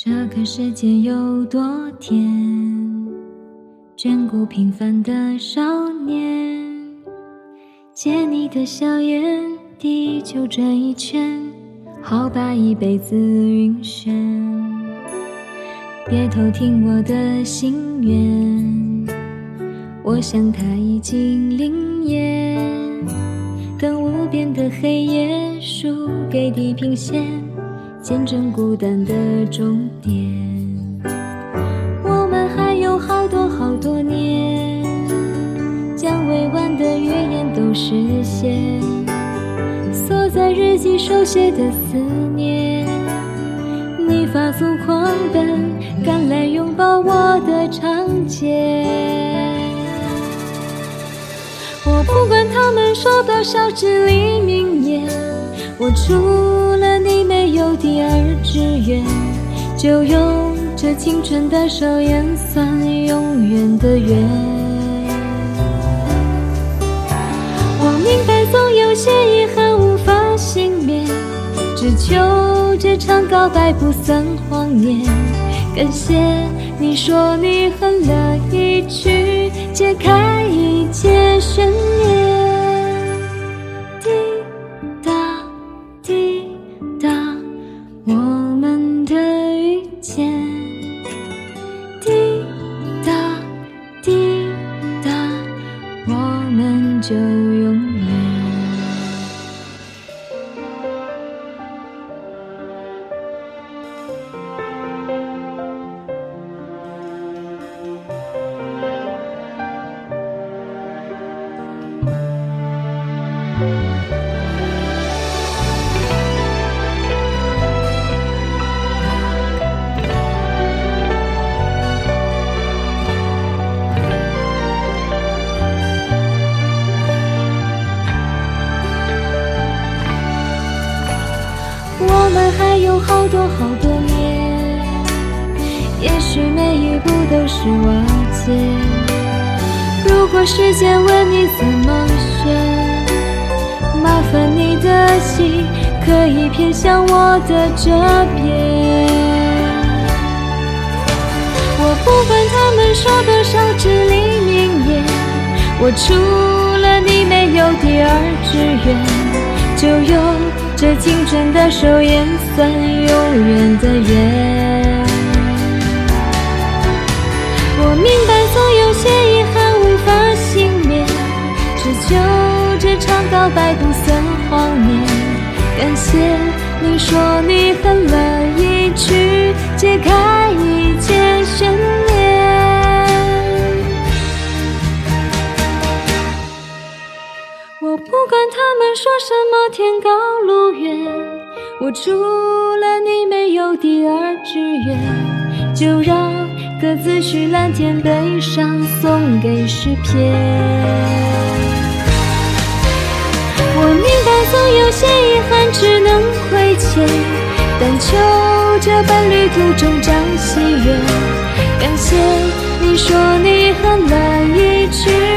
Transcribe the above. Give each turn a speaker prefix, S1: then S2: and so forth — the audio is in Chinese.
S1: 这个世界有多甜，眷顾平凡的少年。借你的笑颜，地球转一圈，好把一辈子晕眩。别偷听我的心愿，我想它已经灵验。等无边的黑夜输给地平线，见证孤单的终点。我们还有好多好多年，将未完的预言都实现。锁在日记手写的思念，你发作狂奔，赶来拥抱我的长街。我不管他们说多少至理名言，我除了你没有第二志愿，就用这青春的手演算永远的缘。我明白总有些遗憾无法幸免，只求这场告白不算谎言。感谢你说你很乐我们的遇见，滴答滴答，我们就永时间问你怎么选，麻烦你的心可以偏向我的这边。我不管他们说多少至理名言，我除了你没有第二志愿，就用这青春的手演算永远的缘。谢你说你很乐意去解开一切悬念。我不管他们说什么天高路远，我除了你没有第二志愿，就让各自许蓝天悲伤送给诗篇。我明白总有些遗憾只能亏欠，但求这本旅途中彰喜悦。感谢你说你很乐意去。